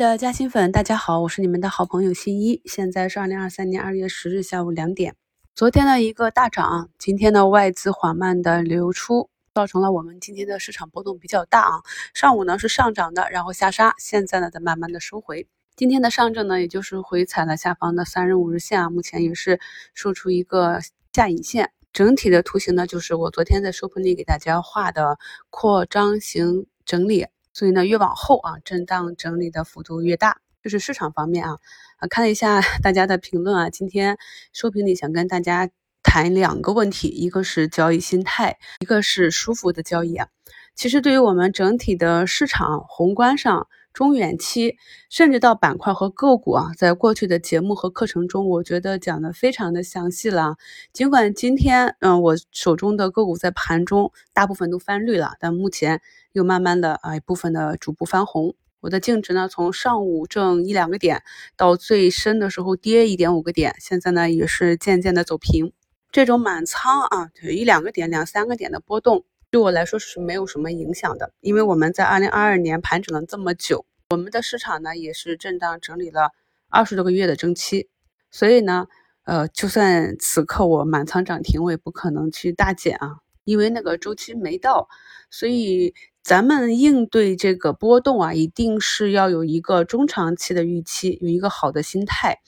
的嘉兴粉，大家好，我是你们的好朋友新一。现在是二零二三年二月十日下午两点。昨天的一个大涨，今天的外资缓慢的流出，造成了我们今天的市场波动比较大啊。上午呢是上涨的，然后下杀，现在呢在慢慢的收回。今天的上证呢，也就是回踩了下方的三日、五日线啊，目前也是收出一个下影线。整体的图形呢，就是我昨天在收盘里给大家画的扩张型整理。所以呢，越往后啊，震荡整理的幅度越大。就是市场方面啊，啊，看了一下大家的评论啊，今天收评里想跟大家谈两个问题，一个是交易心态，一个是舒服的交易啊。其实对于我们整体的市场宏观上。中远期，甚至到板块和个股啊，在过去的节目和课程中，我觉得讲的非常的详细了。尽管今天，嗯，我手中的个股在盘中大部分都翻绿了，但目前又慢慢的啊，一部分的逐步翻红。我的净值呢，从上午挣一两个点，到最深的时候跌一点五个点，现在呢也是渐渐的走平。这种满仓啊，一两个点、两三个点的波动。对我来说是没有什么影响的，因为我们在二零二二年盘整了这么久，我们的市场呢也是震荡整理了二十多个月的周期，所以呢，呃，就算此刻我满仓涨停，我也不可能去大减啊，因为那个周期没到，所以咱们应对这个波动啊，一定是要有一个中长期的预期，有一个好的心态。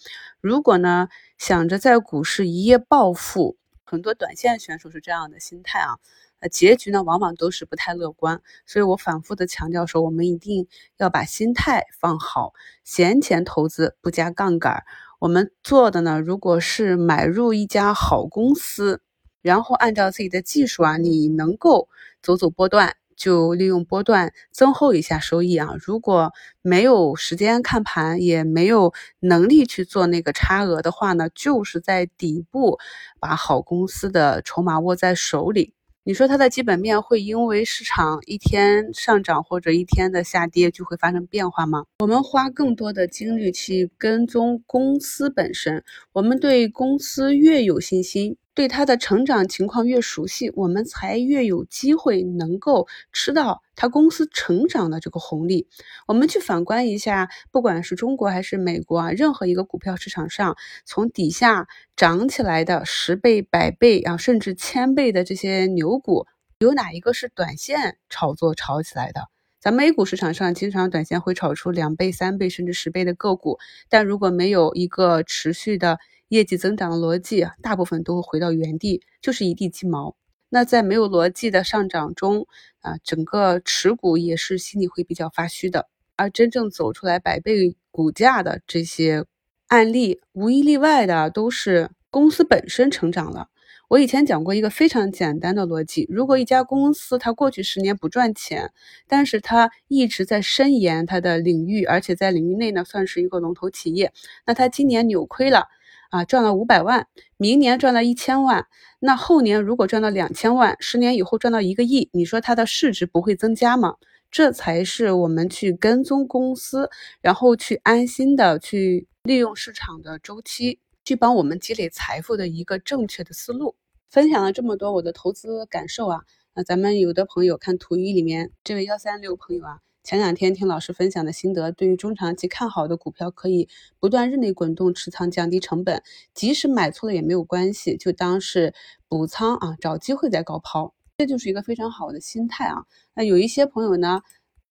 如果呢想着在股市一夜暴富，很多短线选手是这样的心态啊。呃，结局呢往往都是不太乐观，所以我反复的强调说，我们一定要把心态放好，闲钱投资不加杠杆。我们做的呢，如果是买入一家好公司，然后按照自己的技术啊，你能够走走波段，就利用波段增厚一下收益啊。如果没有时间看盘，也没有能力去做那个差额的话呢，就是在底部把好公司的筹码握在手里。你说它的基本面会因为市场一天上涨或者一天的下跌就会发生变化吗？我们花更多的精力去跟踪公司本身，我们对公司越有信心。对它的成长情况越熟悉，我们才越有机会能够吃到它公司成长的这个红利。我们去反观一下，不管是中国还是美国啊，任何一个股票市场上，从底下涨起来的十倍、百倍啊，甚至千倍的这些牛股，有哪一个是短线炒作炒起来的？咱们 A 股市场上，经常短线会炒出两倍、三倍甚至十倍的个股，但如果没有一个持续的。业绩增长的逻辑，大部分都会回到原地，就是一地鸡毛。那在没有逻辑的上涨中，啊，整个持股也是心里会比较发虚的。而真正走出来百倍股价的这些案例，无一例外的都是公司本身成长了。我以前讲过一个非常简单的逻辑：如果一家公司它过去十年不赚钱，但是它一直在深研它的领域，而且在领域内呢算是一个龙头企业，那它今年扭亏了。啊，赚了五百万，明年赚了一千万，那后年如果赚到两千万，十年以后赚到一个亿，你说它的市值不会增加吗？这才是我们去跟踪公司，然后去安心的去利用市场的周期，去帮我们积累财富的一个正确的思路。分享了这么多我的投资感受啊，那咱们有的朋友看图一里面这位幺三六朋友啊。前两天听老师分享的心得，对于中长期看好的股票，可以不断日内滚动持仓，降低成本。即使买错了也没有关系，就当是补仓啊，找机会再高抛，这就是一个非常好的心态啊。那有一些朋友呢，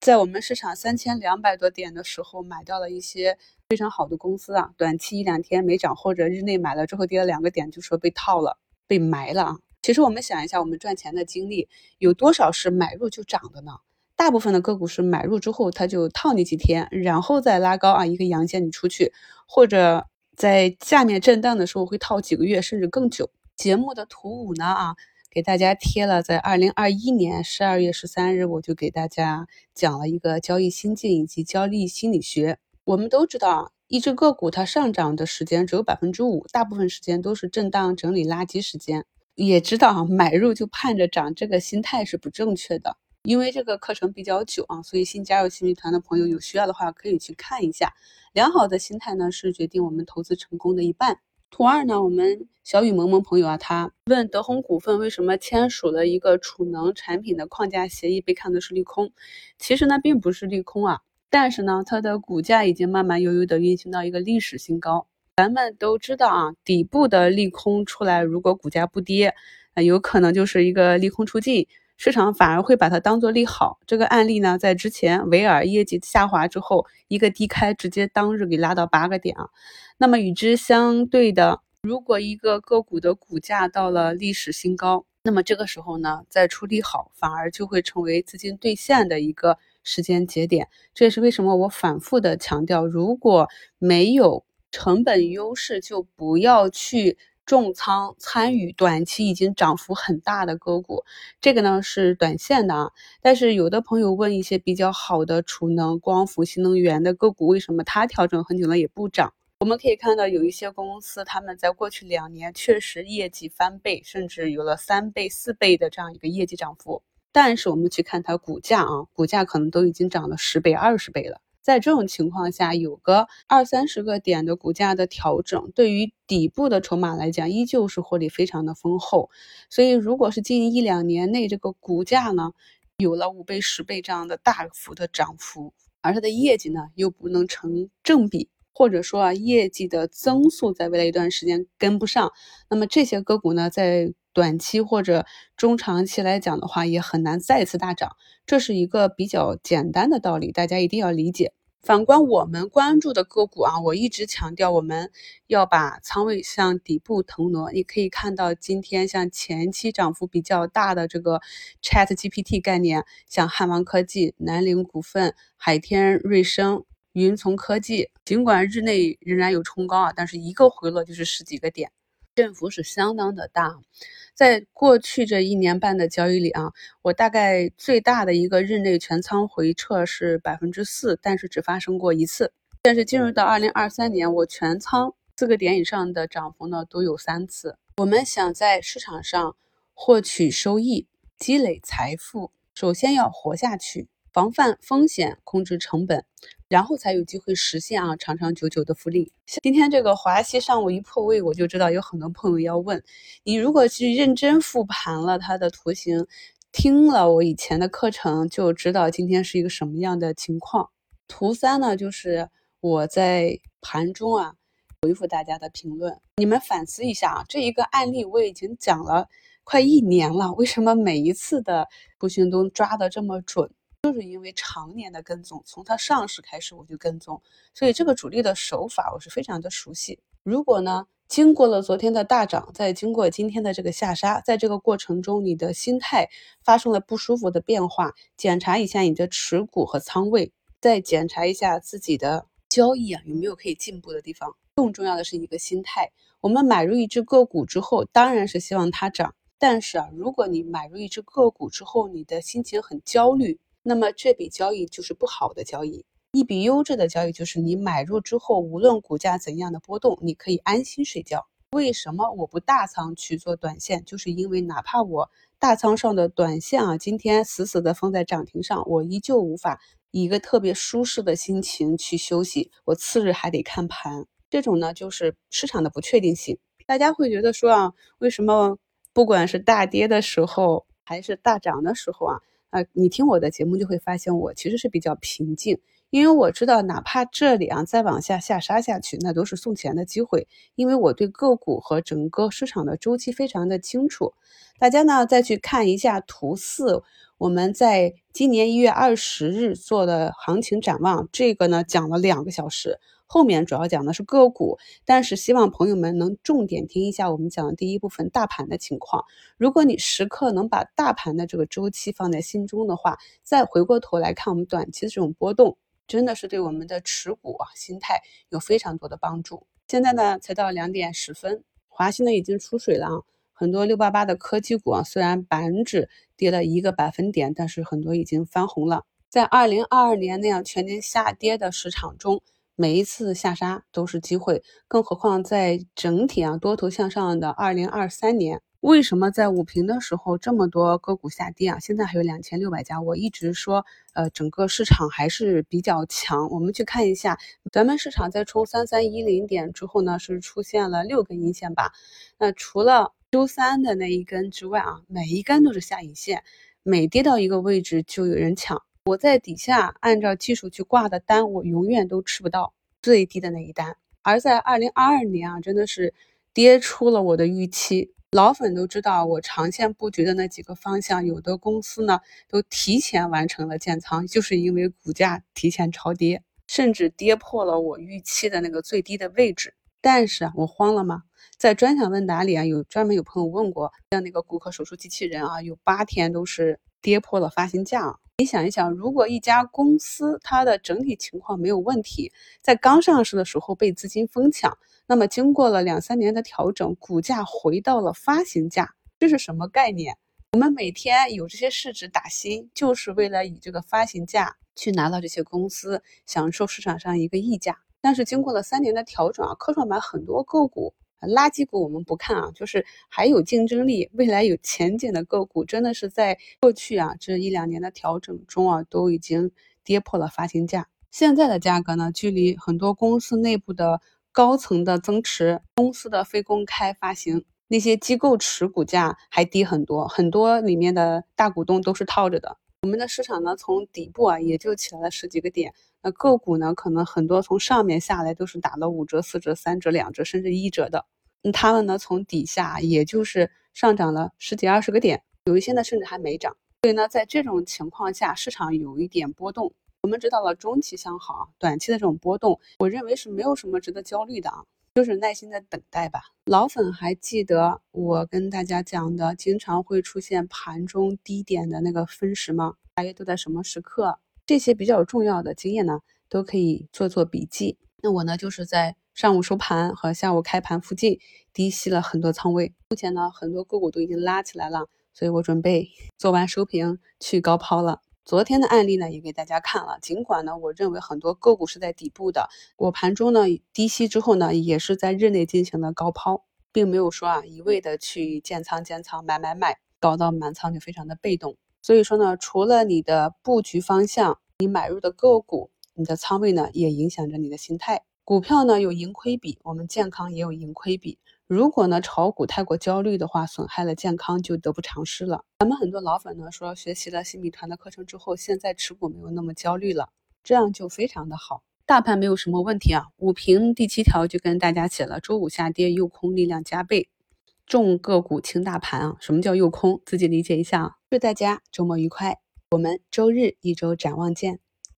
在我们市场三千两百多点的时候，买到了一些非常好的公司啊，短期一两天没涨，或者日内买了之后跌了两个点，就说被套了，被埋了啊。其实我们想一下，我们赚钱的经历有多少是买入就涨的呢？大部分的个股是买入之后，它就套你几天，然后再拉高啊，一个阳线你出去，或者在下面震荡的时候会套几个月甚至更久。节目的图五呢啊，给大家贴了，在二零二一年十二月十三日，我就给大家讲了一个交易心境以及交易心理学。我们都知道啊，一只个股它上涨的时间只有百分之五，大部分时间都是震荡整理垃圾时间。也知道啊买入就盼着涨，这个心态是不正确的。因为这个课程比较久啊，所以新加入新密团的朋友有需要的话可以去看一下。良好的心态呢是决定我们投资成功的一半。图二呢，我们小雨萌萌朋友啊，他问德宏股份为什么签署了一个储能产品的框架协议被看作是利空？其实呢并不是利空啊，但是呢，它的股价已经慢慢悠悠的运行到一个历史新高。咱们都知道啊，底部的利空出来，如果股价不跌，那有可能就是一个利空出尽，市场反而会把它当做利好。这个案例呢，在之前维尔业绩下滑之后，一个低开，直接当日给拉到八个点啊。那么与之相对的，如果一个个股的股价到了历史新高，那么这个时候呢，再出利好，反而就会成为资金兑现的一个时间节点。这也是为什么我反复的强调，如果没有成本优势就不要去重仓参与短期已经涨幅很大的个股，这个呢是短线的啊。但是有的朋友问一些比较好的储能、光伏、新能源的个股，为什么它调整很久了也不涨？我们可以看到有一些公司，他们在过去两年确实业绩翻倍，甚至有了三倍、四倍的这样一个业绩涨幅。但是我们去看它股价啊，股价可能都已经涨了十倍、二十倍了。在这种情况下，有个二三十个点的股价的调整，对于底部的筹码来讲，依旧是获利非常的丰厚。所以，如果是近一两年内这个股价呢，有了五倍、十倍这样的大幅的涨幅，而它的业绩呢又不能成正比，或者说啊业绩的增速在未来一段时间跟不上，那么这些个股呢，在短期或者中长期来讲的话，也很难再次大涨。这是一个比较简单的道理，大家一定要理解。反观我们关注的个股啊，我一直强调我们要把仓位向底部腾挪。你可以看到，今天像前期涨幅比较大的这个 Chat GPT 概念，像汉王科技、南陵股份、海天瑞声、云从科技，尽管日内仍然有冲高啊，但是一个回落就是十几个点。振幅是相当的大，在过去这一年半的交易里啊，我大概最大的一个日内全仓回撤是百分之四，但是只发生过一次。但是进入到二零二三年，我全仓四个点以上的涨幅呢都有三次。我们想在市场上获取收益、积累财富，首先要活下去。防范风险，控制成本，然后才有机会实现啊长长久久的复利。今天这个华西上午一破位，我就知道有很多朋友要问你，如果去认真复盘了它的图形，听了我以前的课程，就知道今天是一个什么样的情况。图三呢，就是我在盘中啊回复大家的评论，你们反思一下啊，这一个案例我已经讲了快一年了，为什么每一次的图形都抓得这么准？就是因为常年的跟踪，从它上市开始我就跟踪，所以这个主力的手法我是非常的熟悉。如果呢，经过了昨天的大涨，再经过今天的这个下杀，在这个过程中你的心态发生了不舒服的变化，检查一下你的持股和仓位，再检查一下自己的交易啊有没有可以进步的地方。更重要的是一个心态，我们买入一只个股之后，当然是希望它涨，但是啊，如果你买入一只个股之后，你的心情很焦虑。那么这笔交易就是不好的交易。一笔优质的交易就是你买入之后，无论股价怎样的波动，你可以安心睡觉。为什么我不大仓去做短线？就是因为哪怕我大仓上的短线啊，今天死死的封在涨停上，我依旧无法以一个特别舒适的心情去休息。我次日还得看盘，这种呢就是市场的不确定性。大家会觉得说啊，为什么不管是大跌的时候还是大涨的时候啊？啊，你听我的节目就会发现，我其实是比较平静，因为我知道，哪怕这里啊再往下下杀下去，那都是送钱的机会，因为我对个股和整个市场的周期非常的清楚。大家呢再去看一下图四，我们在今年一月二十日做的行情展望，这个呢讲了两个小时。后面主要讲的是个股，但是希望朋友们能重点听一下我们讲的第一部分大盘的情况。如果你时刻能把大盘的这个周期放在心中的话，再回过头来看我们短期的这种波动，真的是对我们的持股啊心态有非常多的帮助。现在呢才到两点十分，华西呢已经出水了啊，很多六八八的科技股啊，虽然板指跌了一个百分点，但是很多已经翻红了。在二零二二年那样全年下跌的市场中。每一次下杀都是机会，更何况在整体啊多头向上的二零二三年，为什么在午评的时候这么多个股下跌啊？现在还有两千六百家，我一直说，呃，整个市场还是比较强。我们去看一下，咱们市场在冲三三一零点之后呢，是出现了六根阴线吧？那除了周三的那一根之外啊，每一根都是下影线，每跌到一个位置就有人抢。我在底下按照技术去挂的单，我永远都吃不到最低的那一单。而在二零二二年啊，真的是跌出了我的预期。老粉都知道，我长线布局的那几个方向，有的公司呢都提前完成了建仓，就是因为股价提前超跌，甚至跌破了我预期的那个最低的位置。但是，我慌了吗？在专享问答里啊，有专门有朋友问过，像那个骨科手术机器人啊，有八天都是跌破了发行价。你想一想，如果一家公司它的整体情况没有问题，在刚上市的时候被资金疯抢。那么经过了两三年的调整，股价回到了发行价，这是什么概念？我们每天有这些市值打新，就是为了以这个发行价去拿到这些公司，享受市场上一个溢价。但是经过了三年的调整啊，科创板很多个股，垃圾股我们不看啊，就是还有竞争力、未来有前景的个股，真的是在过去啊这一两年的调整中啊，都已经跌破了发行价。现在的价格呢，距离很多公司内部的。高层的增持，公司的非公开发行，那些机构持股价还低很多，很多里面的大股东都是套着的。我们的市场呢，从底部啊也就起来了十几个点，那个股呢，可能很多从上面下来都是打了五折、四折、三折、两折，甚至一折的。那他们呢，从底下也就是上涨了十几二十个点，有一些呢甚至还没涨。所以呢，在这种情况下，市场有一点波动。我们知道了中期向好，短期的这种波动，我认为是没有什么值得焦虑的啊，就是耐心的等待吧。老粉还记得我跟大家讲的，经常会出现盘中低点的那个分时吗？大约都在什么时刻？这些比较重要的经验呢，都可以做做笔记。那我呢，就是在上午收盘和下午开盘附近低吸了很多仓位，目前呢，很多个股都已经拉起来了，所以我准备 做完收评去高抛了。昨天的案例呢，也给大家看了。尽管呢，我认为很多个股是在底部的，我盘中呢低吸之后呢，也是在日内进行了高抛，并没有说啊一味的去建仓、建仓、买买买，搞到满仓就非常的被动。所以说呢，除了你的布局方向，你买入的个股，你的仓位呢，也影响着你的心态。股票呢有盈亏比，我们健康也有盈亏比。如果呢炒股太过焦虑的话，损害了健康就得不偿失了。咱们很多老粉呢说学习了新米团的课程之后，现在持股没有那么焦虑了，这样就非常的好。大盘没有什么问题啊，五评第七条就跟大家写了，周五下跌诱空力量加倍，重个股轻大盘啊。什么叫诱空？自己理解一下啊。祝大家周末愉快，我们周日一周展望见。